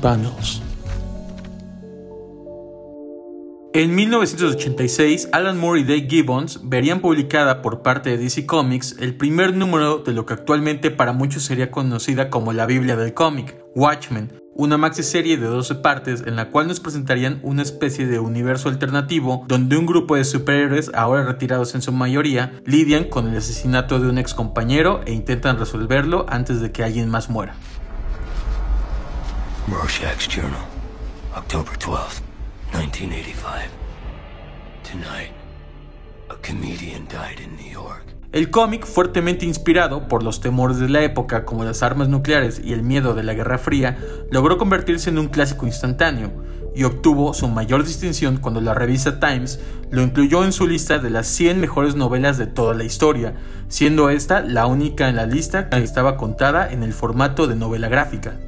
Panels. En 1986, Alan Moore y Dave Gibbons verían publicada por parte de DC Comics el primer número de lo que actualmente para muchos sería conocida como la Biblia del cómic, Watchmen, una maxi serie de 12 partes en la cual nos presentarían una especie de universo alternativo donde un grupo de superhéroes, ahora retirados en su mayoría, lidian con el asesinato de un ex compañero e intentan resolverlo antes de que alguien más muera. Journal, October 12 1985. Tonight, a comedian died in New York. El cómic, fuertemente inspirado por los temores de la época como las armas nucleares y el miedo de la Guerra Fría, logró convertirse en un clásico instantáneo y obtuvo su mayor distinción cuando la revista Times lo incluyó en su lista de las 100 mejores novelas de toda la historia, siendo esta la única en la lista que estaba contada en el formato de novela gráfica.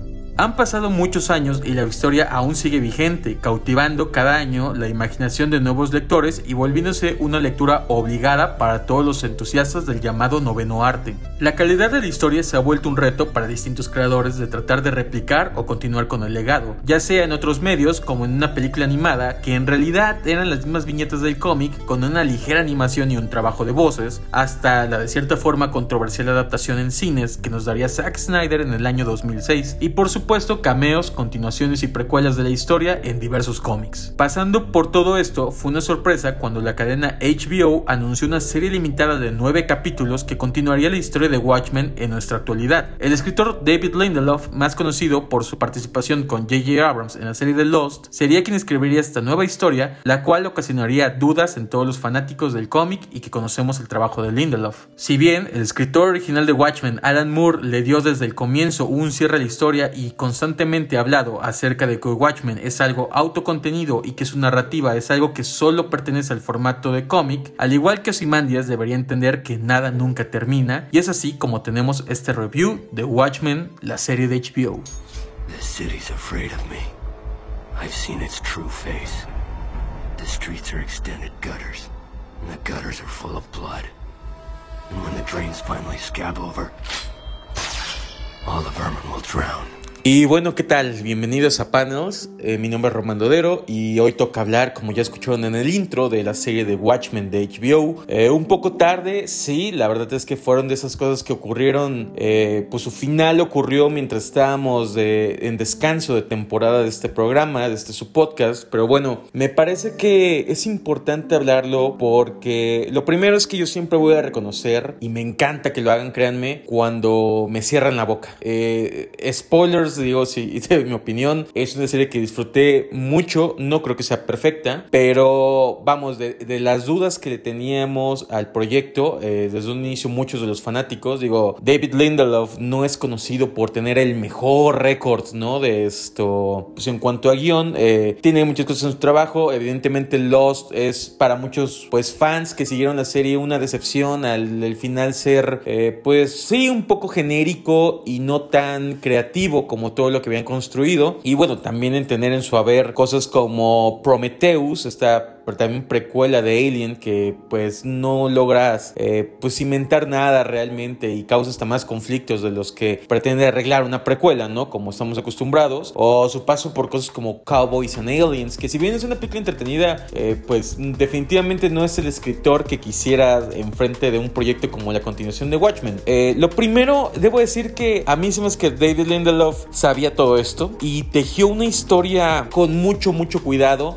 Han pasado muchos años y la historia aún sigue vigente, cautivando cada año la imaginación de nuevos lectores y volviéndose una lectura obligada para todos los entusiastas del llamado noveno arte. La calidad de la historia se ha vuelto un reto para distintos creadores de tratar de replicar o continuar con el legado, ya sea en otros medios como en una película animada que en realidad eran las mismas viñetas del cómic con una ligera animación y un trabajo de voces, hasta la de cierta forma controversial adaptación en cines que nos daría Zack Snyder en el año 2006 y por supuesto puesto cameos, continuaciones y precuelas de la historia en diversos cómics. Pasando por todo esto, fue una sorpresa cuando la cadena HBO anunció una serie limitada de nueve capítulos que continuaría la historia de Watchmen en nuestra actualidad. El escritor David Lindelof, más conocido por su participación con J.J. Abrams en la serie de Lost, sería quien escribiría esta nueva historia, la cual ocasionaría dudas en todos los fanáticos del cómic y que conocemos el trabajo de Lindelof. Si bien el escritor original de Watchmen, Alan Moore, le dio desde el comienzo un cierre a la historia y constantemente hablado acerca de que Watchmen es algo autocontenido y que su narrativa es algo que solo pertenece al formato de cómic, al igual que Ozymandias debería entender que nada nunca termina, y es así como tenemos este review de Watchmen, la serie de HBO. The city's afraid of me. I've seen its true face. The streets are extended gutters, and the gutters are full of blood. And when the drains finally scab over, all the vermin will drown. Y bueno, ¿qué tal? Bienvenidos a Panels. Eh, mi nombre es Román Dodero y hoy toca hablar, como ya escucharon en el intro, de la serie de Watchmen de HBO. Eh, un poco tarde, sí, la verdad es que fueron de esas cosas que ocurrieron, eh, pues su final ocurrió mientras estábamos en descanso de temporada de este programa, de este su podcast. Pero bueno, me parece que es importante hablarlo porque lo primero es que yo siempre voy a reconocer, y me encanta que lo hagan, créanme, cuando me cierran la boca. spoilers digo, sí, de mi opinión, es una serie que disfruté mucho, no creo que sea perfecta, pero vamos, de, las dudas que le teníamos al proyecto, eh, desde un inicio muchos de los fanáticos, digo, David Lindelof no es conocido por tener el mejor récord, ¿no? De esto, pues en cuanto a guion, eh, tiene muchas cosas en su trabajo, evidentemente Lost es para muchos, pues, fans que siguieron la serie una decepción al, final ser, eh, pues, sí, un poco genérico y no tan creativo como como todo lo que habían construido. Y bueno, también en tener en su haber cosas como Prometheus, esta también precuela de Alien que pues no logras eh, pues cimentar nada realmente y causa hasta más conflictos de los que pretende arreglar una precuela, ¿no? Como estamos acostumbrados. O su paso por cosas como Cowboys and Aliens, que si bien es una película entretenida, eh, pues definitivamente no es el escritor que quisiera enfrente de un proyecto como la continuación de Watchmen. Eh, lo primero, debo decir que a mí se me hace que David Lindelof sabía todo esto y tejió una historia con mucho, mucho cuidado.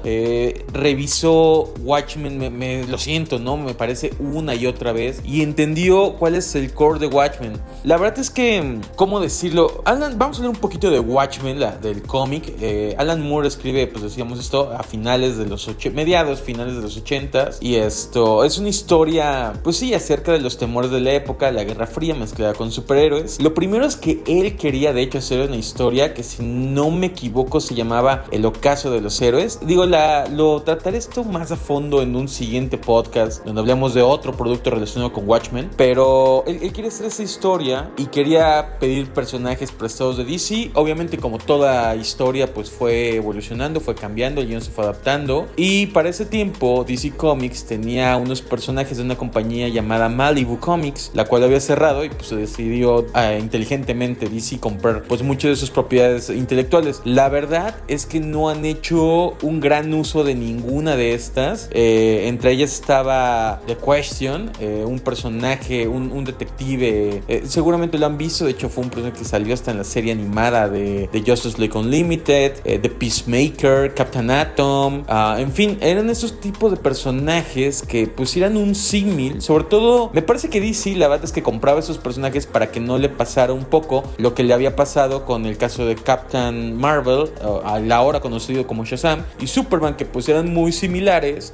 revisó Watchmen, me, lo siento, ¿no? Me parece una y otra vez. Y entendió cuál es el core de Watchmen. La verdad es que, ¿cómo decirlo? Alan, vamos a hablar un poquito de Watchmen, la, del cómic. Eh, Alan Moore escribe, pues decíamos esto, a finales de los mediados, finales de los 80 Y esto es una historia, pues sí, acerca de los temores de la época, la Guerra Fría mezclada con superhéroes. Lo primero es que él quería, de hecho, hacer una historia que, si no me equivoco, se llamaba El Ocaso de los Héroes. Digo, lo trataré esto más a fondo en un siguiente podcast donde hablemos de otro producto relacionado con Watchmen, pero él, quiere hacer esa historia y quería pedir personajes prestados de DC. Obviamente como toda historia pues fue evolucionando, fue cambiando, el guion se fue adaptando y para ese tiempo DC Comics tenía unos personajes de una compañía llamada Malibu Comics, la cual había cerrado y pues se decidió ah, inteligentemente DC comprar pues muchas de sus propiedades intelectuales. La verdad es que no han hecho un gran uso de ninguna de estas. Eh, entre ellas estaba The Question, eh, un personaje, un, detective. Eh, seguramente lo han visto. De hecho, fue un personaje que salió hasta en la serie animada de, de Justice League Unlimited, The Peacemaker, Captain Atom. Ah, en fin, eran esos tipos de personajes que pusieran un símil. Sobre todo, me parece que DC, la verdad es que compraba esos personajes para que no le pasara un poco lo que le había pasado con el caso de Captain Marvel, a la hora conocido como Shazam, y Superman, que pues eran muy similares.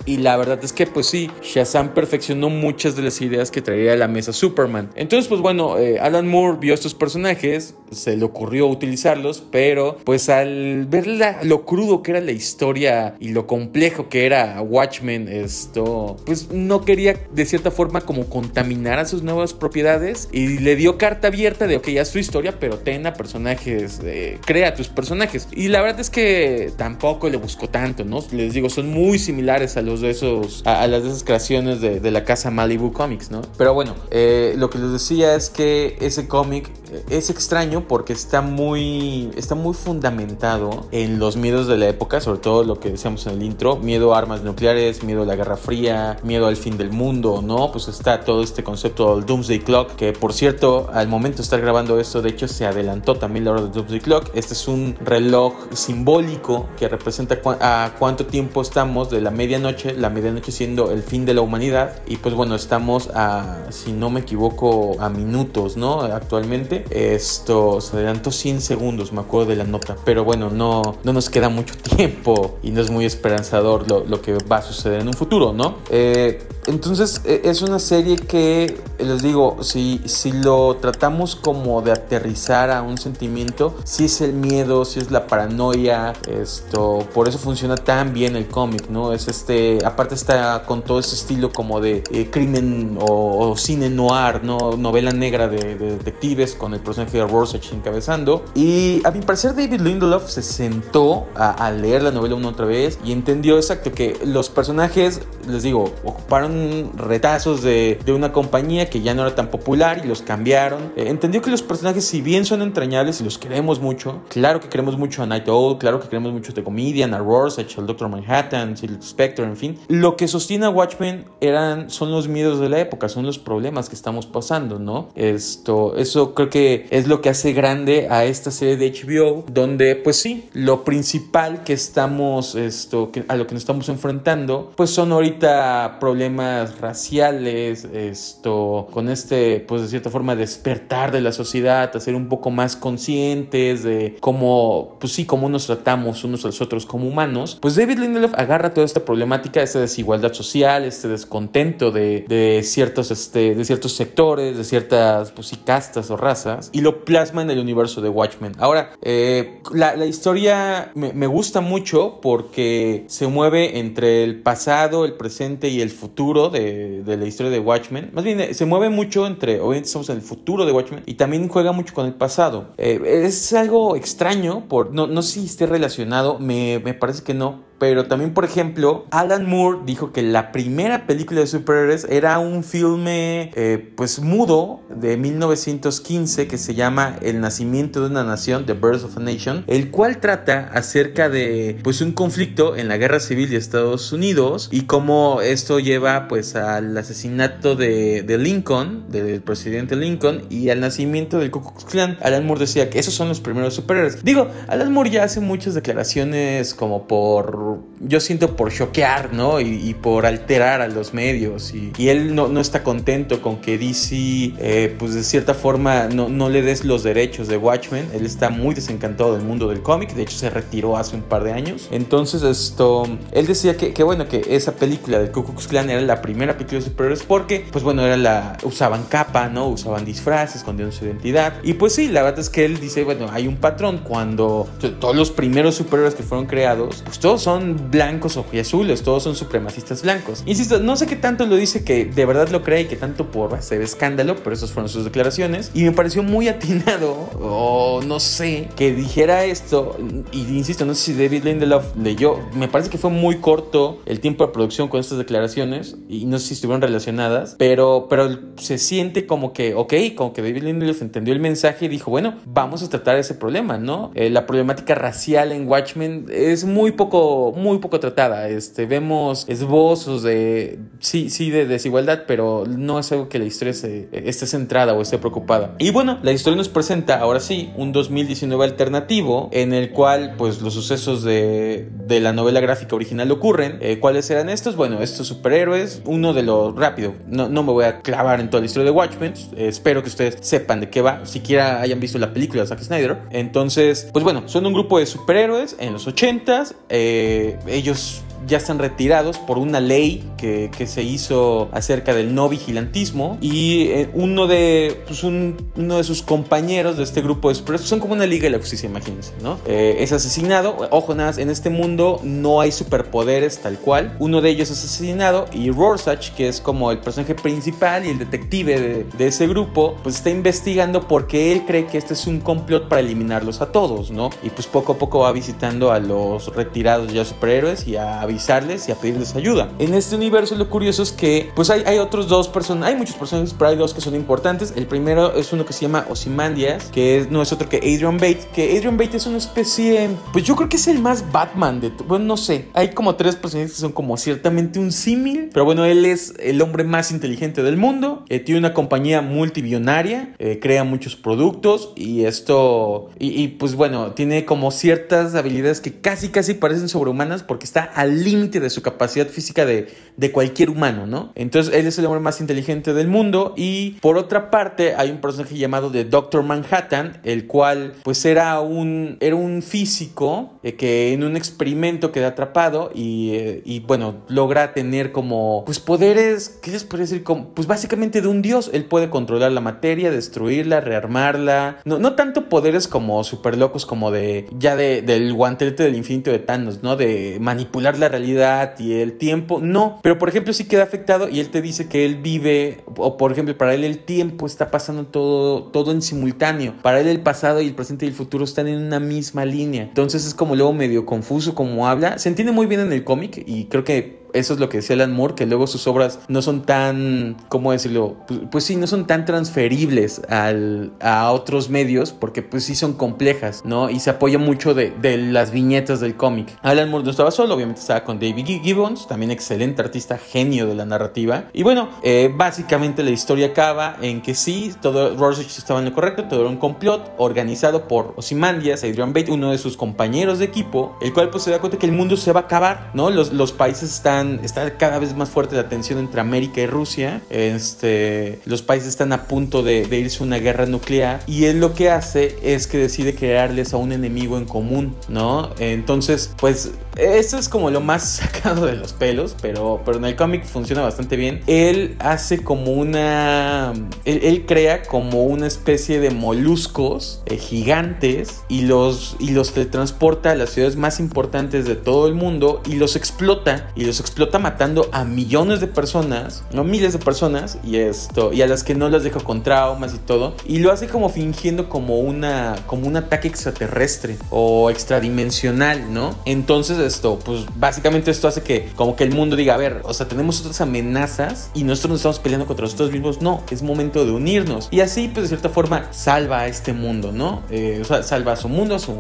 Y la verdad es que pues sí, Shazam perfeccionó muchas de las ideas que traía a la mesa Superman. Entonces pues bueno, eh, Alan Moore vio estos personajes, se le ocurrió utilizarlos, pero pues al ver lo crudo que era la historia y lo complejo que era Watchmen, esto, pues no quería de cierta forma como contaminar a sus nuevas propiedades y le dio carta abierta de, ok, es tu historia, pero ten a personajes, eh, crea tus personajes. Y la verdad es que tampoco le buscó tanto, ¿no? Les digo, son muy similares a los de esos, a, las de esas creaciones de, la casa Malibu Comics, ¿no? Pero bueno, eh, lo que les decía es que ese cómic es extraño porque está muy, está muy fundamentado en los miedos de la época, sobre todo lo que decíamos en el intro, miedo a armas nucleares, miedo a la Guerra Fría, miedo al fin del mundo, ¿no? Pues está todo este concepto del Doomsday Clock, que por cierto, al momento de estar grabando esto, de hecho se adelantó también la hora del Doomsday Clock. Este es un reloj simbólico que representa a cuánto tiempo estamos de la medianoche, la medianoche siendo el fin de la humanidad. Y pues bueno, estamos a, si no me equivoco, a minutos, ¿no? Actualmente. Esto se adelantó 100 segundos, me acuerdo de la nota. Pero bueno, no, no nos queda mucho tiempo y no es muy esperanzador lo, lo que va a suceder en un futuro, ¿no? Eh, entonces e, es una serie que, les digo, si, si lo tratamos como de aterrizar a un sentimiento, si es el miedo, si es la paranoia, esto, por eso funciona tan bien el cómic, ¿no? Es este, aparte está con todo ese estilo como de eh, crimen o, cine noir, ¿no? Novela negra de, detectives con el personaje de Rorschach encabezando. Y a mi parecer David Lindelof se sentó a, a leer la novela una otra vez y entendió exacto que los personajes, les digo, ocuparon retazos de, de, una compañía que ya no era tan popular y los cambiaron. Eh, entendió que los personajes, si bien son entrañables y los queremos mucho, claro que queremos mucho a Night Owl, claro que queremos mucho a The Comedian, a Rorschach, al Doctor Manhattan, Silver Spectre, en fin. Lo que sostiene a Watchmen eran, son los miedos de la época, son los problemas que estamos pasando, ¿no? Esto, eso creo que es lo que hace grande a esta serie de HBO, donde, pues sí, lo principal que estamos, esto, que, a lo que nos estamos enfrentando, pues son ahorita problemas raciales, esto, con este, pues de cierta forma, despertar de la sociedad, a ser un poco más conscientes de cómo, pues sí, cómo nos tratamos unos a los otros como humanos, pues David Lindelof agarra toda esta problemática, esta desigualdad social, este descontento de, de ciertos, este, de ciertos sectores, de ciertas, pues sí, castas o razas, y lo plasma en el universo de Watchmen. Ahora, eh, la, la, historia me, me gusta mucho porque se mueve entre el pasado, el presente y el futuro de, la historia de Watchmen. Más bien, eh, se mueve mucho entre, obviamente estamos en el futuro de Watchmen y también juega mucho con el pasado. Eh, es algo extraño, por, no, no sé si esté relacionado, me, me parece que no, pero también, por ejemplo, Alan Moore dijo que la primera película de superhéroes era un filme, eh, pues mudo, de 1915 que se llama El nacimiento de una nación, The Birth of a Nation, el cual trata acerca de, pues, un conflicto en la guerra civil de Estados Unidos y cómo esto lleva, pues, al asesinato de, de Lincoln, del presidente Lincoln, y al nacimiento del Ku Klux Klan. Alan Moore decía que esos son los primeros superhéroes. Digo, Alan Moore ya hace muchas declaraciones como por yo siento por choquear, ¿no? Y, por alterar a los medios. Y, él no, no, está contento con que DC, eh, pues de cierta forma, no, no, le des los derechos de Watchmen. Él está muy desencantado del mundo del cómic. De hecho, se retiró hace un par de años. Entonces, esto, él decía que, que bueno, que esa película de Ku Klux Klan era la primera película de superhéroes porque, pues bueno, era la, usaban capa, ¿no? Usaban disfraces, escondían su identidad. Y pues sí, la verdad es que él dice, bueno, hay un patrón cuando todos los primeros superhéroes que fueron creados, pues todos son son blancos azules, todos son supremacistas blancos. Insisto, no sé qué tanto lo dice que de verdad lo cree y que tanto por hacer escándalo, pero esas fueron sus declaraciones. Y me pareció muy atinado, o no sé, que dijera esto. Y insisto, no sé si David Lindelof leyó, me parece que fue muy corto el tiempo de producción con estas declaraciones y no sé si estuvieron relacionadas, pero, pero se siente como que, ok, como que David Lindelof entendió el mensaje y dijo, bueno, vamos a tratar ese problema, ¿no? Eh, la problemática racial en Watchmen es muy poco, muy poco tratada. Este, vemos esbozos de, sí, sí, de desigualdad, pero no es algo que la historia se, esté centrada o esté preocupada. Y bueno, la historia nos presenta, ahora sí, un 2019 alternativo en el cual, pues, los sucesos de, de la novela gráfica original ocurren. Eh, ¿Cuáles eran estos? Bueno, estos superhéroes, uno de los rápido, no, no me voy a clavar en toda la historia de Watchmen, espero que ustedes sepan de qué va, siquiera hayan visto la película de Zack Snyder. Entonces, pues bueno, son un grupo de superhéroes en los 80s, eh, ellos ya están retirados por una ley que, que se hizo acerca del no vigilantismo. Y eh, uno de pues un, uno de sus compañeros de este grupo de superhéroes son como una liga de la justicia imagínense no eh, es asesinado. Ojo nada en este mundo no hay superpoderes tal cual. Uno de ellos es asesinado y Rorschach que es como el personaje principal y el detective de, de ese grupo pues está investigando porque él cree que este es un complot para eliminarlos a todos no y pues poco a poco va visitando a los retirados ya superhéroes y a avisarles y a pedirles ayuda. En este universo lo curioso es que pues hay, hay otros dos personas, hay muchos personajes, pero hay dos que son importantes. El primero es uno que se llama Ozymandias, que no es otro que Adrian Bates, que Adrian Bates es una especie, pues yo creo que es el más Batman de, bueno, no sé, hay como tres personajes que son como ciertamente un símil, pero bueno, él es el hombre más inteligente del mundo, eh, tiene una compañía multibillonaria, eh, crea muchos productos y esto, y, y pues bueno, tiene como ciertas habilidades que casi casi parecen sobrehumanas porque está al límite de su capacidad física de, de, cualquier humano, ¿no? Entonces él es el hombre más inteligente del mundo y por otra parte hay un personaje llamado de Doctor Manhattan, el cual pues era un, era un físico eh, que en un experimento queda atrapado y, eh, y, bueno, logra tener como pues poderes, ¿qué les puede decir? Como, pues básicamente de un dios, él puede controlar la materia, destruirla, rearmarla, no, no tanto poderes como super locos como de ya de, del guantelete del infinito de Thanos, ¿no? De manipular la realidad y el tiempo, no, pero por ejemplo sí queda afectado y él te dice que él vive, o por ejemplo para él el tiempo está pasando todo, todo en simultáneo, para él el pasado y el presente y el futuro están en una misma línea, entonces es como luego medio confuso como habla, se entiende muy bien en el cómic y creo que eso es lo que decía Alan Moore, que luego sus obras no son tan, ¿cómo decirlo? Pues, pues, sí, no son tan transferibles al, a otros medios, porque pues sí son complejas, ¿no? Y se apoya mucho de, de las viñetas del cómic. Alan Moore no estaba solo, obviamente estaba con David Gibbons, también excelente artista, genio de la narrativa. Y bueno, eh, básicamente la historia acaba en que sí, todo Rorschach estaba en lo correcto, todo era un complot organizado por Ozymandias, Adrian Bate, uno de sus compañeros de equipo, el cual pues se da cuenta que el mundo se va a acabar, ¿no? Los, los países están, está cada vez más fuerte la tensión entre América y Rusia, este, los países están a punto de, irse a una guerra nuclear y él lo que hace es que decide crearles a un enemigo en común, ¿no? Entonces, pues eso es como lo más sacado de los pelos, pero, pero en el cómic funciona bastante bien. Él hace como una... Él, él crea como una especie de moluscos eh, gigantes y los, y los teletransporta a las ciudades más importantes de todo el mundo y los explota. Y los explota matando a millones de personas, no miles de personas, y esto, y a las que no las deja con traumas y todo. Y lo hace como fingiendo como una, como un ataque extraterrestre o extradimensional, ¿no? Entonces esto, pues básicamente esto hace que como que el mundo diga, a ver, o sea, tenemos otras amenazas y nosotros nos estamos peleando contra nosotros mismos, no, es momento de unirnos. Y así, pues de cierta forma, salva a este mundo, ¿no? Eh, o sea, salva a su mundo, a su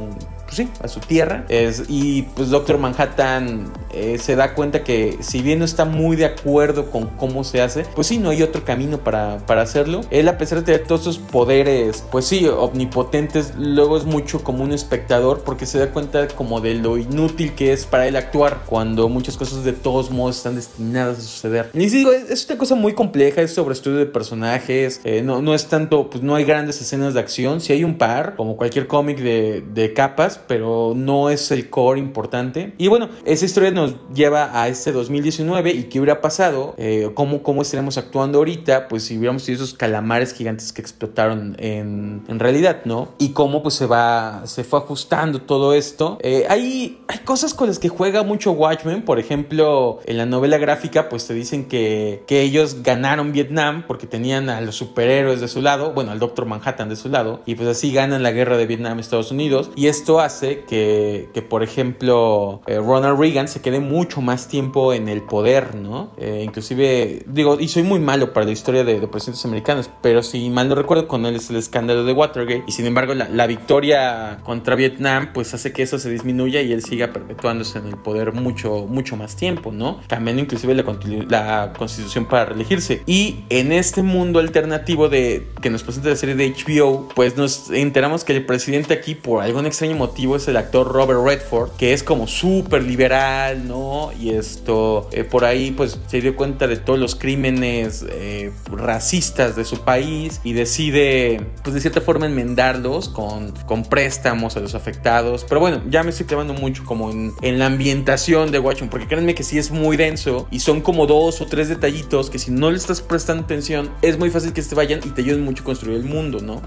pues sí, a su tierra. Es, y pues Doctor Manhattan eh, se da cuenta que si bien no está muy de acuerdo con cómo se hace, pues sí, no hay otro camino para, para hacerlo. Él a pesar de tener todos sus poderes, pues sí, omnipotentes, luego es mucho como un espectador porque se da cuenta como de lo inútil que es para él actuar cuando muchas cosas de todos modos están destinadas a suceder. Y digo, es, una cosa muy compleja, es sobre estudio de personajes, eh, no, no es tanto, pues no hay grandes escenas de acción, si hay un par, como cualquier cómic de, de capas, pero no es el core importante. Y bueno, esa historia nos lleva a este 2019 y qué hubiera pasado, eh, cómo, cómo estaríamos actuando ahorita, pues si hubiéramos tenido esos calamares gigantes que explotaron en, en realidad, ¿no? Y cómo pues se va, se fue ajustando todo esto. Eh, hay, hay cosas con las que juega mucho Watchmen, por ejemplo, en la novela gráfica pues te dicen que, que ellos ganaron Vietnam porque tenían a los superhéroes de su lado, bueno, al Doctor Manhattan de su lado, y pues así ganan la guerra de Vietnam Estados Unidos. Y esto hace que, que por ejemplo, eh, Ronald Reagan se quede mucho más tiempo en el poder, ¿no? Eh, inclusive, digo, y soy muy malo para la historia de, de, presidentes americanos, pero si mal no recuerdo, con él es el escándalo de Watergate, y sin embargo la, la victoria contra Vietnam pues hace que eso se disminuya y él siga perpetuándose en el poder mucho, mucho más tiempo, ¿no? Cambiando inclusive la, la constitución para reelegirse. Y en este mundo alternativo de que nos presenta la serie de HBO, pues nos enteramos que el presidente aquí, por algún extraño motivo, es el actor Robert Redford, que es como súper liberal, ¿no? Y esto, eh, por ahí, pues se dio cuenta de todos los crímenes eh, racistas de su país y decide, pues de cierta forma, enmendarlos con, con préstamos a los afectados. Pero bueno, ya me estoy clavando mucho como en, en la ambientación de Watchmen, porque créanme que sí es muy denso y son como dos o tres detallitos que si no le estás prestando atención, es muy fácil que se vayan y te ayuden mucho a construir el mundo, ¿no?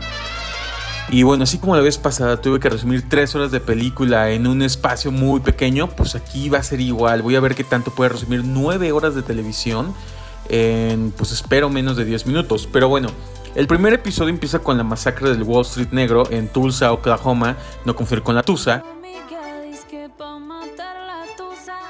Y bueno, así como la vez pasada tuve que resumir tres horas de película en un espacio muy pequeño, pues aquí va a ser igual. Voy a ver qué tanto puede resumir nueve horas de televisión en, pues espero, menos de 10 minutos. Pero bueno, el primer episodio empieza con la masacre del Wall Street Negro en Tulsa, Oklahoma, no confundir con la Tusa.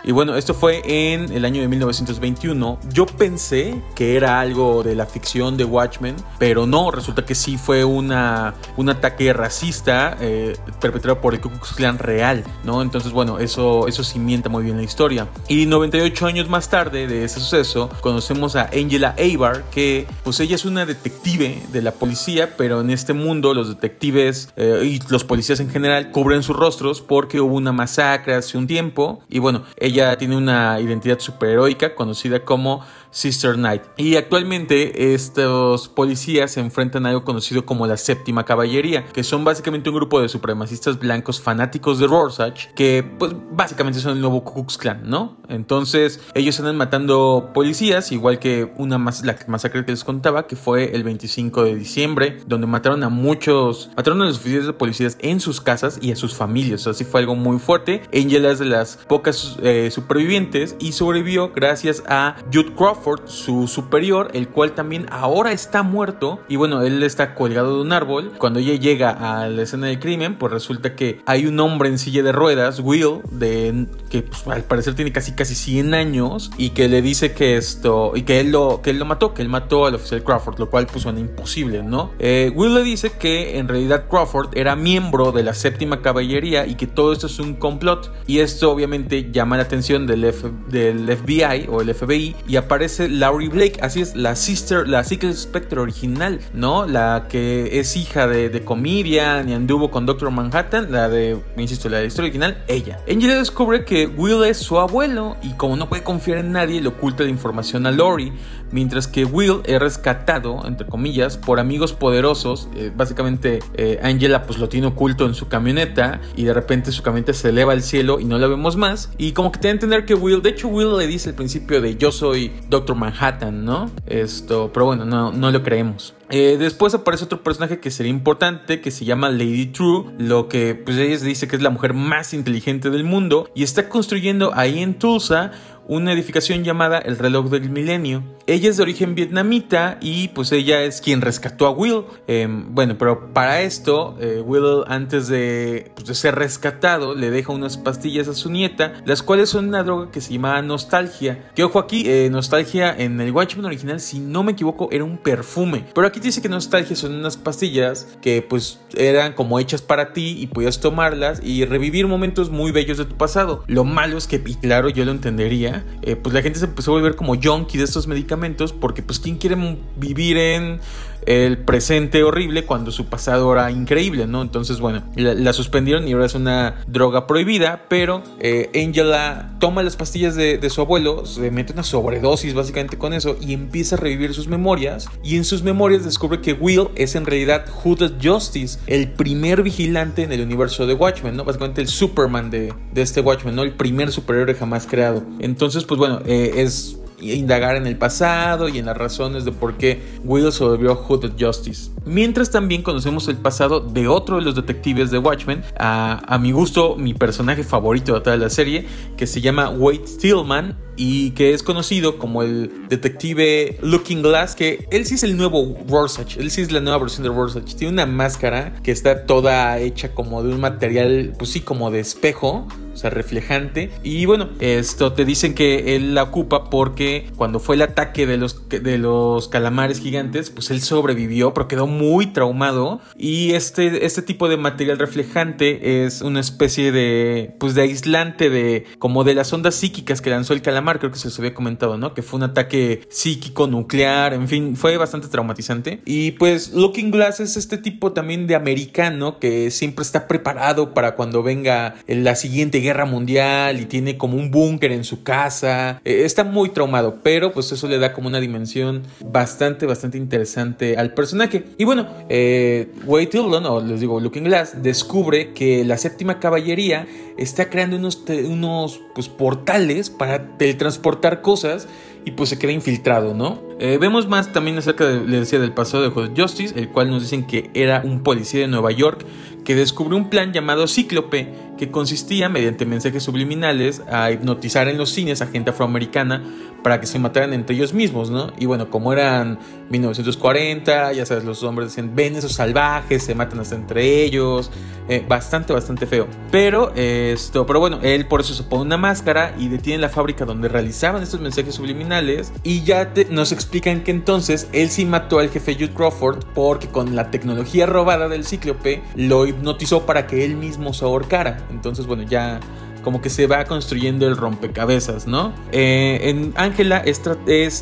Y bueno, esto fue en el año de 1921. Yo pensé que era algo de la ficción de Watchmen, pero no, resulta que sí fue una, un ataque racista eh, perpetrado por el Ku Klux real, ¿no? Entonces, bueno, eso, eso cimienta muy bien la historia. Y 98 años más tarde de ese suceso, conocemos a Angela Abar, que pues ella es una detective de la policía, pero en este mundo los detectives eh, y los policías en general cubren sus rostros porque hubo una masacre hace un tiempo. Y bueno, ella ella tiene una identidad superheroica conocida como Sister Knight. Y actualmente estos policías se enfrentan a algo conocido como la séptima caballería, que son básicamente un grupo de supremacistas blancos fanáticos de Rorschach, que pues básicamente son el nuevo Ku Klux Klan, ¿no? Entonces ellos andan matando policías, igual que una mas la masacre que les contaba, que fue el 25 de diciembre, donde mataron a muchos, mataron a los oficiales de policías en sus casas y a sus familias. Así fue algo muy fuerte. Angela es de las pocas eh, supervivientes y sobrevivió gracias a Jude Crawford su superior, el cual también ahora está muerto. Y bueno, él está colgado de un árbol. Cuando ella llega a la escena del crimen, pues resulta que hay un hombre en silla de ruedas, Will, de, que pues, al parecer tiene casi casi 100 años y que le dice que esto, y que él lo, que él lo mató, que él mató al oficial Crawford, lo cual pues suena imposible, ¿no? Eh, Will le dice que en realidad Crawford era miembro de la séptima caballería y que todo esto es un complot. Y esto obviamente llama la atención del, del FBI o el FBI y aparece Laurie Blake, así es, la sister, la Secret Spectre original, ¿no? La que es hija de, de Comedian y anduvo con Doctor Manhattan, la de, insisto, la de historia original, ella. Angela descubre que Will es su abuelo y como no puede confiar en nadie, le oculta la información a Laurie, mientras que Will es rescatado, entre comillas, por amigos poderosos. Eh, básicamente, eh, Angela pues lo tiene oculto en su camioneta y de repente su camioneta se eleva al cielo y no la vemos más. Y como que te da a entender que Will, de hecho Will le dice al principio de yo soy Doctor Manhattan, ¿no? Esto, pero bueno, no, no lo creemos. Eh, después aparece otro personaje que sería importante, que se llama Lady True, lo que pues ella dice que es la mujer más inteligente del mundo y está construyendo ahí en Tulsa una edificación llamada el reloj del milenio. Ella es de origen vietnamita y pues ella es quien rescató a Will. Em, bueno, pero para esto, eh, Will antes de, pues, de, ser rescatado le deja unas pastillas a su nieta, las cuales son una droga que se llama nostalgia. Que ojo aquí, eh, nostalgia en el Watchmen original, si no me equivoco, era un perfume. Pero aquí dice que nostalgia son unas pastillas que pues eran como hechas para ti y podías tomarlas y revivir momentos muy bellos de tu pasado. Lo malo es que, y claro, yo lo entendería, eh, pues la gente se empezó a volver como junkie de estos medicamentos porque pues quién quiere vivir en el presente horrible cuando su pasado era increíble, ¿no? Entonces, bueno, la, suspendieron y ahora es una droga prohibida, pero eh, Angela toma las pastillas de, de, su abuelo, se mete una sobredosis básicamente con eso y empieza a revivir sus memorias y en sus memorias descubre que Will es en realidad Hooded Justice, el primer vigilante en el universo de Watchmen, ¿no? Básicamente el Superman de, de este Watchmen, ¿no? El primer superhéroe jamás creado. Entonces, pues bueno, eh, es indagar en el pasado y en las razones de por qué Will sobrevivió a Hooded Justice. Mientras también conocemos el pasado de otro de los detectives de Watchmen, a, mi gusto mi personaje favorito de toda la serie, que se llama Wade Stillman y que es conocido como el detective Looking Glass, que él sí es el nuevo Rorschach, él sí es la nueva versión de Rorschach. Tiene una máscara que está toda hecha como de un material, pues sí, como de espejo, o sea, reflejante. Y bueno, esto te dicen que él la ocupa porque cuando fue el ataque de los, de los calamares gigantes, pues él sobrevivió, pero quedó muy traumado. Y este, este tipo de material reflejante es una especie de, pues de aislante de, como de las ondas psíquicas que lanzó el calamar, creo que se os había comentado, ¿no? Que fue un ataque psíquico, nuclear, en fin, fue bastante traumatizante. Y pues Looking Glass es este tipo también de americano que siempre está preparado para cuando venga la siguiente guerra mundial y tiene como un búnker en su casa. Eh, está muy traumado, pero pues eso le da como una dimensión bastante, bastante interesante al personaje. Y bueno, eh, Wade Tildon, o les digo Looking Glass, descubre que la séptima caballería está creando unos, unos pues, portales para teletransportar cosas y pues se queda infiltrado, ¿no? Eh, vemos más también acerca, de, le decía, del pasado de Justice, el cual nos dicen que era un policía de Nueva York que descubrió un plan llamado Cíclope, que consistía, mediante mensajes subliminales, a hipnotizar en los cines a gente afroamericana para que se mataran entre ellos mismos, ¿no? Y bueno, como eran 1940, ya sabes, los hombres decían, ven esos salvajes, se matan hasta entre ellos, eh, bastante, bastante feo. Pero, esto, pero bueno, él por eso se pone una máscara y detiene la fábrica donde realizaban estos mensajes subliminales y ya nos explican que entonces él sí mató al jefe Jude Crawford porque con la tecnología robada del cíclope lo hipnotizó para que él mismo se ahorcara. Entonces, bueno, ya como que se va construyendo el rompecabezas, ¿no? Eh, en Ángela es,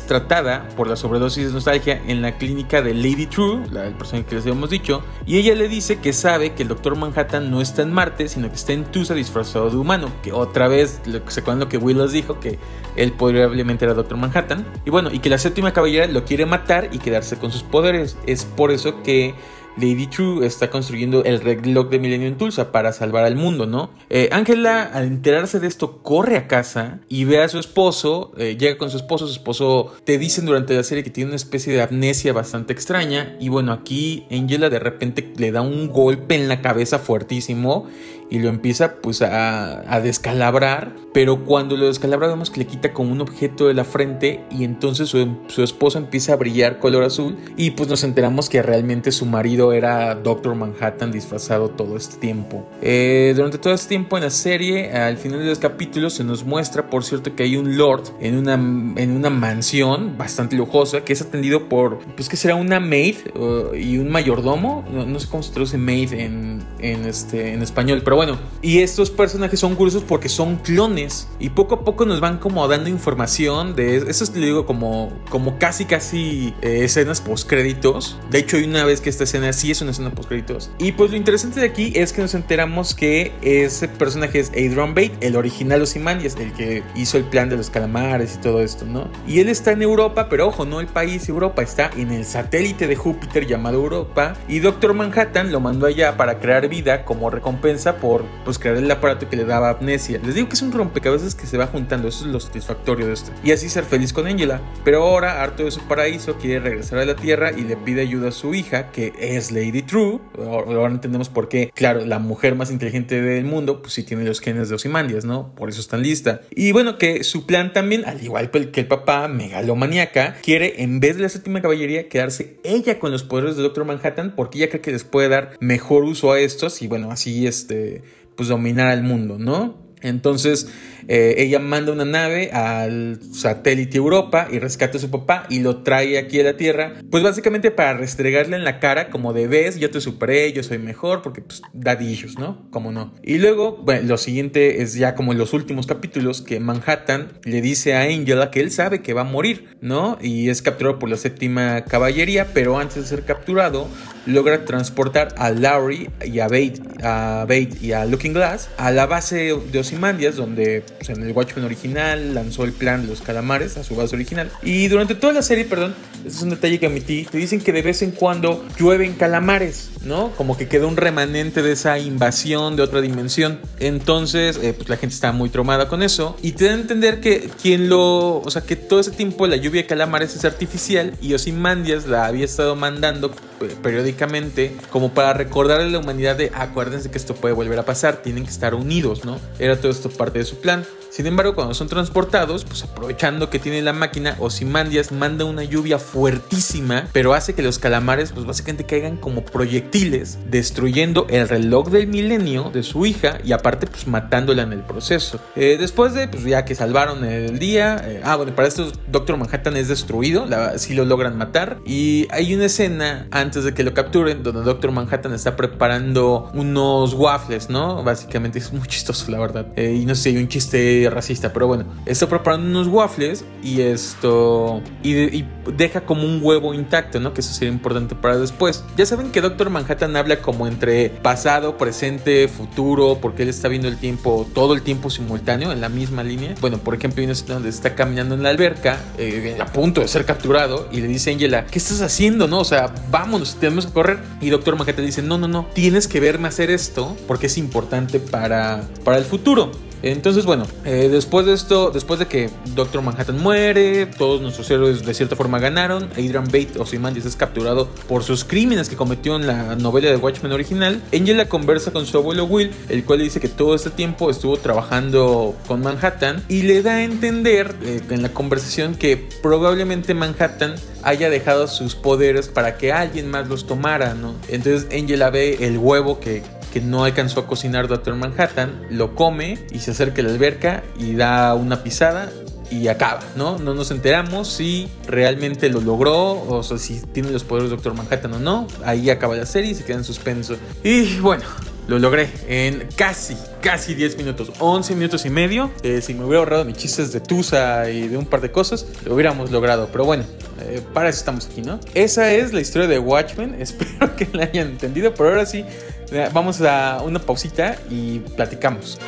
tratada por la sobredosis de nostalgia en la clínica de Lady True, la persona que les habíamos dicho, y ella le dice que sabe que el Doctor Manhattan no está en Marte, sino que está en Tusa disfrazado de humano, que otra vez, se acuerdan lo que Willows dijo, que él probablemente era Doctor Manhattan, y bueno, y que la séptima caballera lo quiere matar y quedarse con sus poderes. Es por eso que Lady True está construyendo el reloj de Millennium Tulsa para salvar al mundo, ¿no? Eh, Ángela, al enterarse de esto, corre a casa y ve a su esposo, eh, llega con su esposo, su esposo te dicen durante la serie que tiene una especie de amnesia bastante extraña y bueno, aquí Angela de repente le da un golpe en la cabeza fuertísimo y lo empieza pues a, descalabrar, pero cuando lo descalabra vemos que le quita como un objeto de la frente y entonces su, su esposa empieza a brillar color azul y pues nos enteramos que realmente su marido era Doctor Manhattan disfrazado todo este tiempo. Eh, durante todo este tiempo en la serie, al final de los capítulos se nos muestra, por cierto, que hay un lord en una, en una mansión bastante lujosa que es atendido por, pues que será una maid y un mayordomo, no, sé cómo se traduce maid en, en, este, en español, pero bueno, y estos personajes son curiosos porque son clones y poco a poco nos van como dando información de eso, es, le digo, como, como casi casi eh, escenas post créditos. De hecho, hay una vez que esta escena sí es una escena post créditos. Y pues lo interesante de aquí es que nos enteramos que ese personaje es Adrian Bate, el original Ozymandias, el que hizo el plan de los calamares y todo esto, ¿no? Y él está en Europa, pero ojo, no el país Europa, está en el satélite de Júpiter llamado Europa. Y Doctor Manhattan lo mandó allá para crear vida como recompensa por pues crear el aparato que le daba amnesia. Les digo que es un rompecabezas que se va juntando, eso es lo satisfactorio de esto. Y así ser feliz con Angela. Pero ahora, harto de su paraíso, quiere regresar a la Tierra y le pide ayuda a su hija, que es Lady True. Ahora entendemos por qué, claro, la mujer más inteligente del mundo, pues sí tiene los genes de Osimandias, ¿no? Por eso está lista. Y bueno, que su plan también, al igual que el papá, megalomaniaca, quiere en vez de la séptima caballería quedarse ella con los poderes de Doctor Manhattan porque ella cree que les puede dar mejor uso a estos y bueno, así este pues dominar al mundo, ¿no? Entonces eh, ella manda una nave al satélite Europa y rescata a su papá y lo trae aquí a la Tierra, pues básicamente para restregarle en la cara como de ves, yo te superé, yo soy mejor, porque pues dadillos, ¿no? Como no. Y luego, bueno, lo siguiente es ya como en los últimos capítulos que Manhattan le dice a Angela que él sabe que va a morir, ¿no? Y es capturado por la séptima caballería, pero antes de ser capturado, logra transportar a Lowry y a Bate, a Bate y a Looking Glass a la base de Ozymandias, donde pues, en el Watchmen original lanzó el plan los calamares a su base original. Y durante toda la serie, perdón, ese es un detalle que omití, te dicen que de vez en cuando llueven calamares, ¿no? Como que queda un remanente de esa invasión de otra dimensión. Entonces, eh, pues la gente está muy traumada con eso. Y te da a entender que quien lo. O sea, que todo ese tiempo la lluvia de calamares es artificial y Ozymandias la había estado mandando periódicamente como para recordarle a la humanidad de acuérdense que esto puede volver a pasar, tienen que estar unidos, ¿no? Era todo esto parte de su plan. Sin embargo, cuando son transportados, pues aprovechando que tiene la máquina, Ozymandias manda una lluvia fuertísima, pero hace que los calamares, pues básicamente caigan como proyectiles, destruyendo el reloj del milenio de su hija y aparte, pues matándola en el proceso. Eh, después de, pues ya que salvaron el día, eh, ah, bueno, para esto Doctor Manhattan es destruido, sí lo logran matar, y hay una escena antes de que lo capturen donde Doctor Manhattan está preparando unos waffles, ¿no? Básicamente es muy chistoso, la verdad. Eh, y no sé si hay un chiste racista, pero bueno, está preparando unos waffles y esto y, deja como un huevo intacto, ¿no? Que eso sería importante para después. Ya saben que Doctor Manhattan habla como entre pasado, presente, futuro, porque él está viendo el tiempo, todo el tiempo simultáneo en la misma línea. Bueno, por ejemplo, hay donde está caminando en la alberca, eh, a punto de ser capturado, y le dice a Angela, ¿qué estás haciendo, no? O sea, vámonos, tenemos que correr. Y Doctor Manhattan dice, no, no, no, tienes que verme hacer esto porque es importante para, para el futuro. Entonces, bueno, eh, después de esto, después de que Doctor Manhattan muere, todos nuestros héroes de cierta forma ganaron, Adrian Bate o Simandias es capturado por sus crímenes que cometió en la novela de Watchmen original. Angela conversa con su abuelo Will, el cual le dice que todo este tiempo estuvo trabajando con Manhattan y le da a entender eh, en la conversación que probablemente Manhattan haya dejado sus poderes para que alguien más los tomara, ¿no? Entonces Angela ve el huevo que que no alcanzó a cocinar Doctor Manhattan, lo come y se acerca a la alberca y da una pisada y acaba, ¿no? No nos enteramos si realmente lo logró o si tiene los poderes de Doctor Manhattan o no. Ahí acaba la serie y se queda en suspenso. Y bueno, lo logré en casi, casi 10 minutos, 11 minutos y medio. Eh, si me hubiera ahorrado mis chistes de Tusa y de un par de cosas, lo hubiéramos logrado. Pero bueno, eh, para eso estamos aquí, ¿no? Esa es la historia de Watchmen. Espero que la hayan entendido. Pero ahora sí, Vamos a una pausita y platicamos.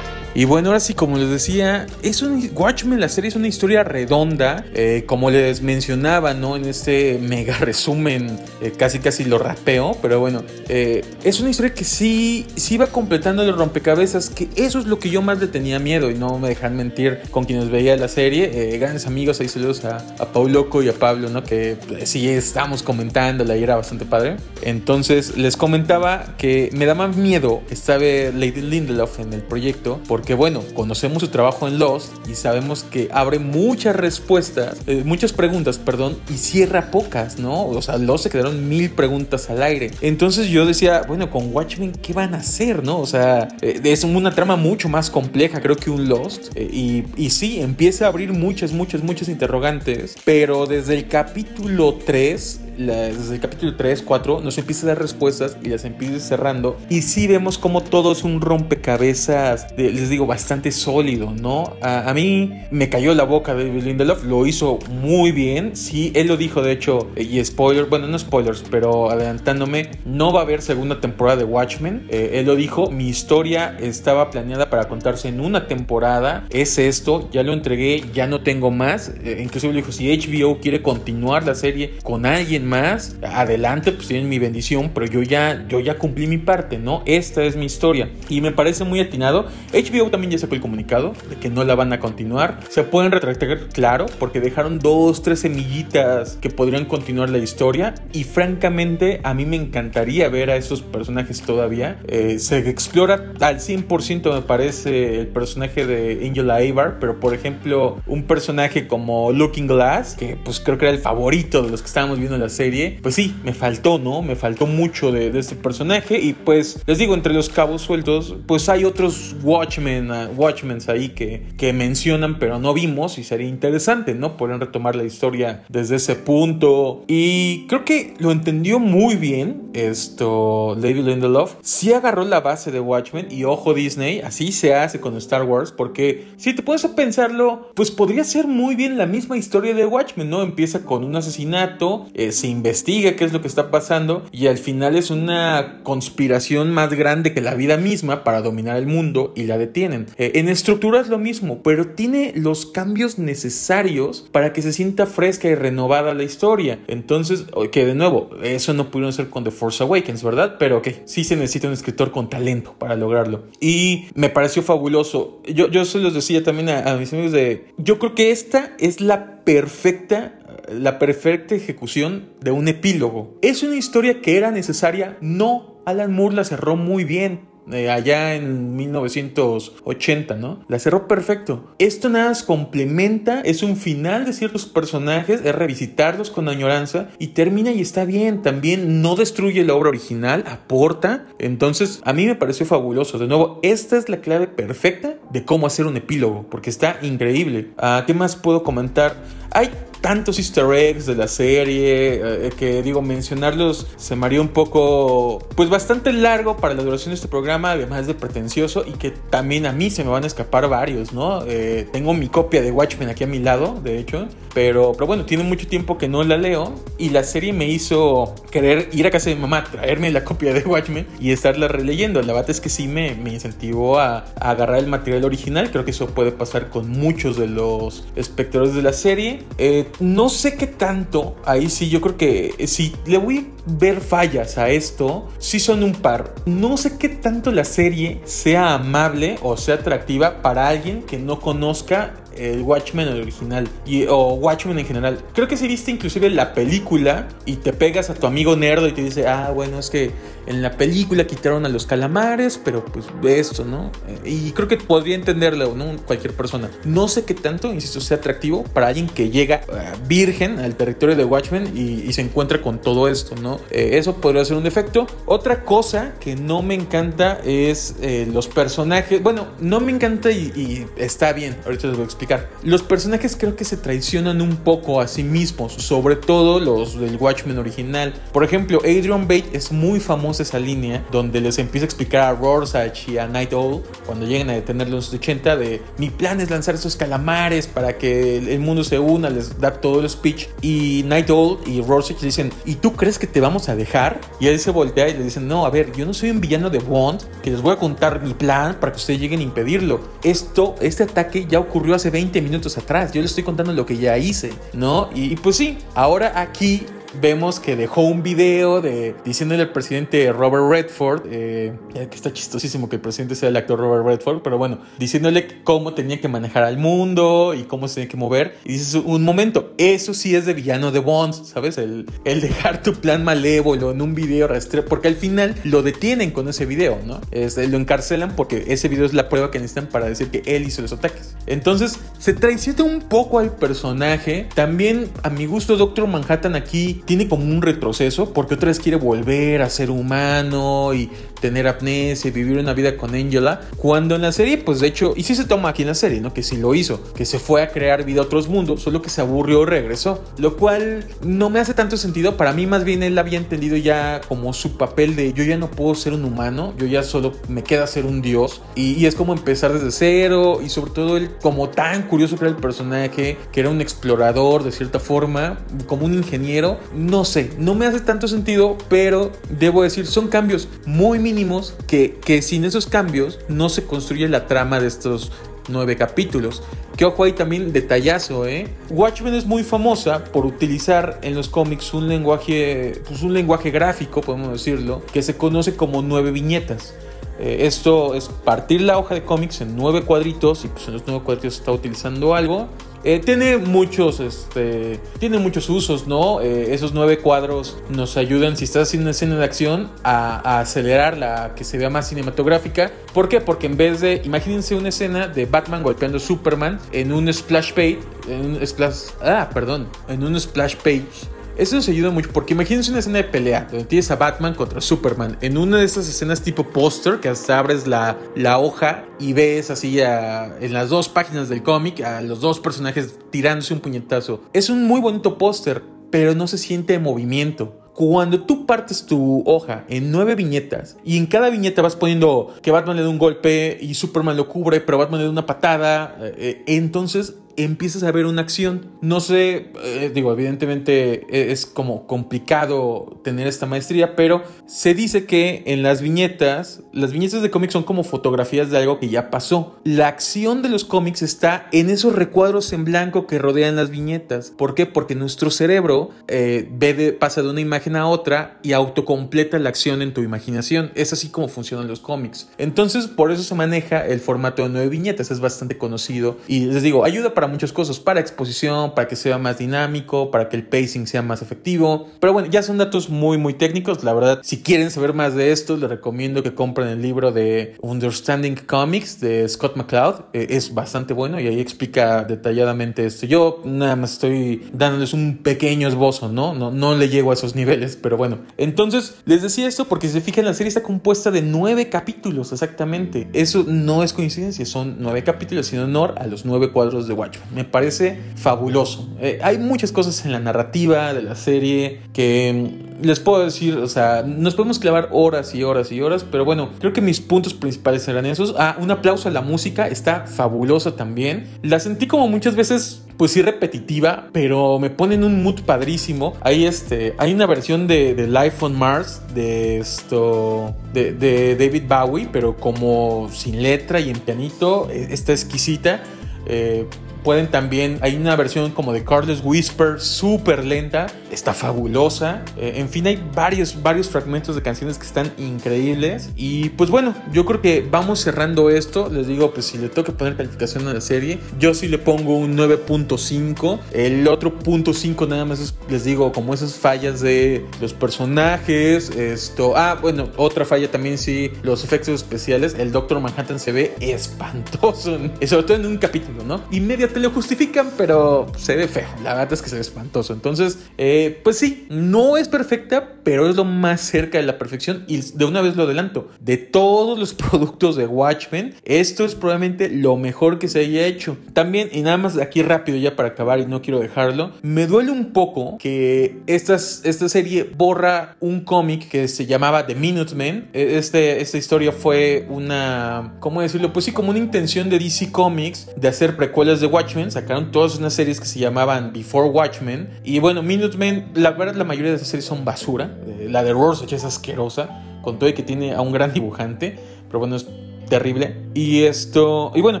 Y bueno, ahora sí, como les decía, es un Watchmen, la serie es una historia redonda, eh, como les mencionaba, ¿no? En este mega resumen, eh, casi casi lo rapeo, pero bueno, eh, es una historia que sí, sí va completando el rompecabezas, que eso es lo que yo más le tenía miedo y no me dejan mentir con quienes veía la serie. grandes amigos, ahí saludos a, a Paul Loco y a Pablo, ¿no? Que pues, sí estamos comentándola y era bastante padre. Entonces les comentaba que me da más miedo estar Lady Lindelof en el proyecto, porque bueno, conocemos su trabajo en Lost y sabemos que abre muchas respuestas, eh, muchas preguntas, perdón, y cierra pocas, ¿no? O sea, Lost se quedaron mil preguntas al aire. Entonces yo decía, bueno, con Watchmen, ¿qué van a hacer, no? O sea, eh, es una trama mucho más compleja, creo que un Lost. Eh, y, y sí, empieza a abrir muchas, muchas, muchas interrogantes, pero desde el capítulo 3 desde el capítulo 3, 4, nos empieza a dar respuestas y las empieza cerrando. Y sí vemos como todo es un rompecabezas, les digo, bastante sólido, ¿no? A, mí me cayó la boca de Lindelof, lo hizo muy bien. Sí, él lo dijo, de hecho, y spoiler, bueno, no spoilers, pero adelantándome, no va a haber segunda temporada de Watchmen. Eh, él lo dijo, mi historia estaba planeada para contarse en una temporada. Es esto, ya lo entregué, ya no tengo más. Eh, inclusive le dijo, si HBO quiere continuar la serie con alguien más, adelante, pues tienen mi bendición, pero yo ya, yo ya cumplí mi parte, ¿no? Esta es mi historia. Y me parece muy atinado. HBO también ya sacó el comunicado de que no la van a continuar. Se pueden retractar, claro, porque dejaron dos, tres semillitas que podrían continuar la historia. Y francamente, a mí me encantaría ver a esos personajes todavía. Eh, se explora al 100%, me parece, el personaje de Angela Avar, pero por ejemplo, un personaje como Looking Glass, que pues creo que era el favorito de los que estábamos viendo en las serie, pues sí, me faltó, ¿no? Me faltó mucho de, este personaje y pues les digo, entre los cabos sueltos, pues hay otros Watchmen, uh, Watchmen ahí que, que mencionan pero no vimos y sería interesante, ¿no? Pueden retomar la historia desde ese punto y creo que lo entendió muy bien esto Lady Lindelof. Sí agarró la base de Watchmen y ojo Disney, así se hace con Star Wars porque si te puedes pensarlo, pues podría ser muy bien la misma historia de Watchmen, ¿no? Empieza con un asesinato, eh, se investiga qué es lo que está pasando y al final es una conspiración más grande que la vida misma para dominar el mundo y la detienen. Eh, en estructura es lo mismo, pero tiene los cambios necesarios para que se sienta fresca y renovada la historia. Entonces, que de nuevo, eso no pudieron hacer con The Force Awakens, ¿verdad? Pero que sí se necesita un escritor con talento para lograrlo. Y me pareció fabuloso. Yo, yo se los decía también a mis amigos de... Yo creo que esta es la perfecta la perfecta ejecución de un epílogo. Es una historia que era necesaria, no. Alan Moore la cerró muy bien. Eh, allá en 1980, ¿no? La cerró perfecto. Esto nada más complementa, es un final de ciertos personajes, es revisitarlos con añoranza y termina y está bien. También no destruye la obra original, aporta. Entonces, a mí me pareció fabuloso. De nuevo, esta es la clave perfecta de cómo hacer un epílogo, porque está increíble. Ah, ¿Qué más puedo comentar? Hay tantos easter eggs de la serie eh, que digo mencionarlos se me haría un poco pues bastante largo para la duración de este programa además de pretencioso y que también a mí se me van a escapar varios no eh, tengo mi copia de Watchmen aquí a mi lado de hecho pero, pero bueno tiene mucho tiempo que no la leo y la serie me hizo querer ir a casa de mi mamá traerme la copia de Watchmen y estarla releyendo. La verdad es que sí me, me incentivó a, a agarrar el material original. Creo que eso puede pasar con muchos de los espectadores de la serie. Eh, no sé qué tanto, ahí sí, yo creo que si le voy a ver fallas a esto, sí son un par. No sé qué tanto la serie sea amable o sea atractiva para alguien que no conozca el Watchmen original y, o Watchmen en general. Creo que si viste inclusive la película y te pegas a tu amigo nerdo y te dice, ah, bueno, es que en la película quitaron a los calamares, pero pues esto, ¿no? Eh, y creo que podría entenderlo, ¿no? Cualquier persona. No sé qué tanto, insisto, sea atractivo para alguien que llega uh, virgen al territorio de Watchmen y, y, se encuentra con todo esto, ¿no? Eh, eso podría ser un defecto. Otra cosa que no me encanta es eh, los personajes. Bueno, no me encanta y, y está bien, ahorita les voy a explicar los personajes creo que se traicionan un poco a sí mismos, sobre todo los del Watchmen original. Por ejemplo, Adrian Bate es muy famosa esa línea donde les empieza a explicar a Rorschach y a Night Owl cuando llegan a detenerlo en los 80 de mi plan es lanzar esos calamares para que el mundo se una, les da todo el speech y Night Owl y Rorschach dicen, ¿y tú crees que te vamos a dejar? Y él se voltea y le dicen, no, a ver, yo no soy un villano de Bond que les voy a contar mi plan para que ustedes lleguen a impedirlo. Esto, este ataque ya ocurrió hace 20 minutos atrás. Yo le estoy contando lo que ya hice, ¿no? Y, y pues sí, ahora aquí vemos que dejó un video de diciéndole al presidente Robert Redford, eh, que está chistosísimo que el presidente sea el actor Robert Redford, pero bueno, diciéndole cómo tenía que manejar al mundo y cómo se tenía que mover. Y dices, un momento, eso sí es de villano de Bonds, ¿sabes? El, el dejar tu plan malévolo en un video rastreo, porque al final lo detienen con ese video, ¿no? Lo encarcelan porque ese video es la prueba que necesitan para decir que él hizo los ataques. Entonces, se traiciona un poco al personaje. También, a mi gusto, Doctor Manhattan aquí tiene como un retroceso porque otra vez quiere volver a ser humano y tener apnesia y vivir una vida con Angela. Cuando en la serie, pues de hecho, y sí se toma aquí en la serie, ¿no? Que sí lo hizo, que se fue a crear vida a otros mundos, solo que se aburrió y regresó. Lo cual no me hace tanto sentido. Para mí, más bien, él había entendido ya como su papel de yo ya no puedo ser un humano, yo ya solo me queda ser un dios. Y, y es como empezar desde cero y sobre todo él, como tan curioso que era el personaje, que era un explorador de cierta forma, como un ingeniero. No sé, no me hace tanto sentido, pero debo decir, son cambios muy mínimos que, que sin esos cambios no se construye la trama de estos nueve capítulos. Que ojo ahí también detallazo, ¿eh? Watchmen es muy famosa por utilizar en los cómics un lenguaje, pues un lenguaje gráfico, podemos decirlo, que se conoce como nueve viñetas. Eh, esto es partir la hoja de cómics en nueve cuadritos y pues en los nueve cuadritos está utilizando algo eh, tiene muchos, este, tiene muchos usos, ¿no? Eh, esos nueve cuadros nos ayudan, si estás haciendo una escena de acción, a, a, acelerar la que se vea más cinematográfica. ¿Por qué? Porque en vez de, imagínense una escena de Batman golpeando a Superman en un splash page, en un splash, ah, perdón, en un splash page Eso nos ayuda mucho porque imagínense una escena de pelea donde tienes a Batman contra Superman. En una de esas escenas tipo póster que hasta abres la, la hoja y ves así en las dos páginas del cómic a los dos personajes tirándose un puñetazo. Es un muy bonito póster, pero no se siente movimiento. Cuando tú partes tu hoja en nueve viñetas y en cada viñeta vas poniendo que Batman le da un golpe y Superman lo cubre, pero Batman le da una patada, eh, eh, entonces empiezas a ver una acción. No sé, eh, digo, evidentemente e, es como complicado tener esta maestría, pero se dice que en las viñetas, las viñetas de cómics son como fotografías de algo que ya pasó. La acción de los cómics está en esos recuadros en blanco que rodean las viñetas. ¿Por qué? Porque nuestro cerebro eh, ve pasa de una imagen a otra y autocompleta la acción en tu imaginación. Es así como funcionan los cómics. Entonces, por eso se maneja el formato de nueve viñetas. Es bastante conocido y les digo, ayuda para muchas cosas, para exposición, para que sea más dinámico, para que el pacing sea más efectivo. Pero bueno, ya son datos muy, muy técnicos. La verdad, si quieren saber más de esto, les recomiendo que compren el libro de Understanding Comics de Scott McCloud. Eh, es bastante bueno y ahí explica detalladamente esto. Yo nada más estoy dándoles un pequeño esbozo, ¿no? No, no le llego a esos niveles, pero bueno. Entonces, les decía esto porque si se fijan, la serie está compuesta de nueve capítulos, exactamente. Eso no es coincidencia, son nueve capítulos en honor a los nueve cuadros de Watch me parece fabuloso. Eh, hay muchas cosas en la narrativa de la serie que mm, les puedo decir, o sea, nos podemos clavar horas y horas y horas, pero bueno, creo que mis puntos principales serán esos. Ah, un aplauso a la música, está fabulosa también. La sentí como muchas veces pues sí repetitiva, pero me pone en un mood padrísimo. Hay este, hay una versión de, Life on Mars de esto, de, de, David Bowie, pero como sin letra y en pianito, eh, está exquisita. Eh, Pueden también, hay una versión como de Carlos Whisper, súper lenta, está fabulosa. Eh, en fin, hay varios, varios fragmentos de canciones que están increíbles. Y pues bueno, yo creo que vamos cerrando esto. Les digo, pues si le tengo que poner calificación a la serie, yo sí le pongo un 9.5. El otro punto 5 nada más les digo, como esas fallas de los personajes. Esto, ah, bueno, otra falla también sí, los efectos especiales. El Doctor Manhattan se ve espantoso, sobre todo en un capítulo, ¿no? Y media te lo justifican, pero se ve feo. La verdad es que se ve espantoso. Entonces, eh, pues sí, no es perfecta, pero es lo más cerca de la perfección. Y de una vez lo adelanto, de todos los productos de Watchmen, esto es probablemente lo mejor que se haya hecho. También, y nada más aquí rápido ya para acabar y no quiero dejarlo, me duele un poco que esta, esta serie borra un cómic que se llamaba The Minutemen. E, este, esta historia fue una, ¿cómo decirlo? Pues sí, como una intención de DC Comics de hacer precuelas de Watchmen, sacaron todas unas series que se llamaban Before Watchmen. Y bueno, Minutemen, la verdad, la mayoría de esas series son basura. Eh, la de Rorschach es asquerosa, con todo y que tiene a un gran dibujante. Pero bueno, es terrible. Y esto, y bueno,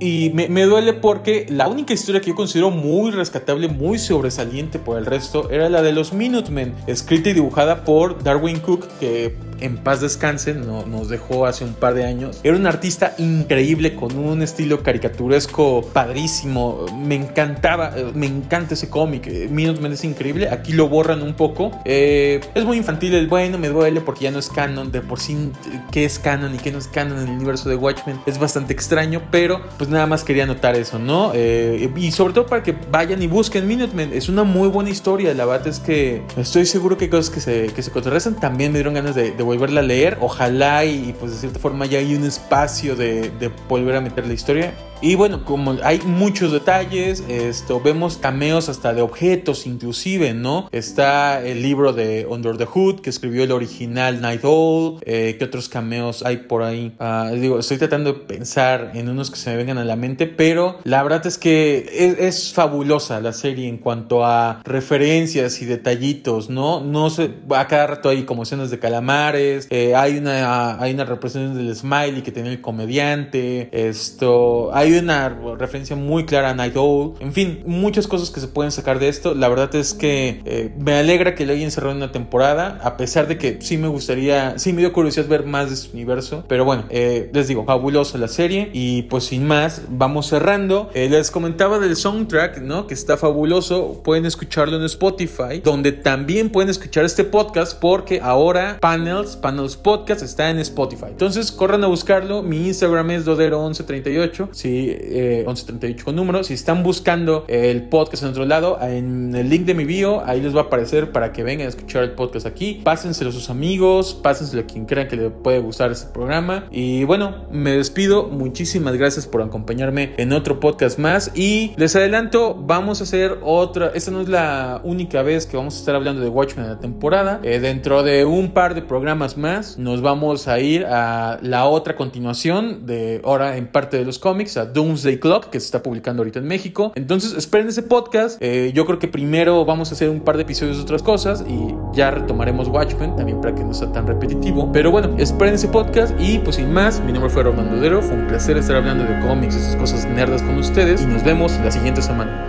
y me, duele porque la única historia que yo considero muy rescatable, muy sobresaliente por el resto, era la de los Minutemen, escrita y dibujada por Darwin Cook, que en paz descanse, no, nos dejó hace un par de años. Era un artista increíble con un estilo caricaturesco padrísimo. Me encantaba, eh, me encanta ese cómic. Eh, Minutemen es increíble. Aquí lo borran un poco. Eh, es muy infantil el bueno, me duele porque ya no es canon. De por sí, qué es canon y qué no es canon en el universo de Watchmen es bastante extraño, pero pues nada más quería notar eso, ¿no? y sobre todo para que vayan y busquen Minutemen. Es una muy buena historia. La verdad es que estoy seguro que hay cosas que se, que se contrarrestan. También me dieron ganas de volverla a leer. Ojalá y, pues de cierta forma ya hay un espacio de, de volver a meter la historia. Y bueno, como hay muchos detalles, esto vemos cameos hasta de objetos inclusive, ¿no? Está el libro de Under the Hood que escribió el original Night Owl. Eh, ¿Qué otros cameos hay por ahí? Ah, digo, estoy tratando de pensar en unos que se me vengan a la mente, pero la verdad es que es, fabulosa la serie en cuanto a referencias y detallitos, ¿no? No sé, a cada rato hay como escenas de calamares, eh, hay una hay una representación del smiley que tiene el comediante, esto, hay una referencia muy clara a Night Owl. En fin, muchas cosas que se pueden sacar de esto. La verdad es que eh, me alegra que le hayan cerrado una temporada, a pesar de que sí me gustaría, sí me dio curiosidad ver más de su universo. Pero bueno, eh, les digo, fabulosa la serie. Y pues sin más, vamos cerrando. Eh, les comentaba del soundtrack, ¿no? Que está fabuloso. Pueden escucharlo en Spotify, donde también pueden escuchar este podcast, porque ahora Panels, Panels Podcast está en Spotify. Entonces corran a buscarlo. Mi Instagram es Dodero1138. Si eh, 1138 con número. Si están buscando el podcast en otro lado, en el link de mi bio, ahí les va a aparecer para que vengan a escuchar el podcast aquí. Pásenselo a sus amigos, pásenselo a quien crean que le puede gustar este programa. Y bueno, me despido. Muchísimas gracias por acompañarme en otro podcast más. Y les adelanto, vamos a hacer otra. Esta no es la única vez que vamos a estar hablando de Watchmen en la temporada. Eh, dentro de un par de programas más, nos vamos a ir a la otra continuación de ahora en parte de los cómics, Doomsday Clock, que se está publicando ahorita en México. Entonces, esperen ese podcast. Eh, yo creo que primero vamos a hacer un par de episodios de otras cosas y ya retomaremos Watchmen también para que no sea tan repetitivo. Pero bueno, esperen ese podcast y pues sin más, mi nombre fue Romando Dero. Fue un placer estar hablando de cómics, y esas cosas nerdas con ustedes y nos vemos la siguiente semana.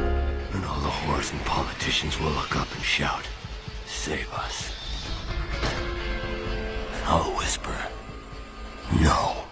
No.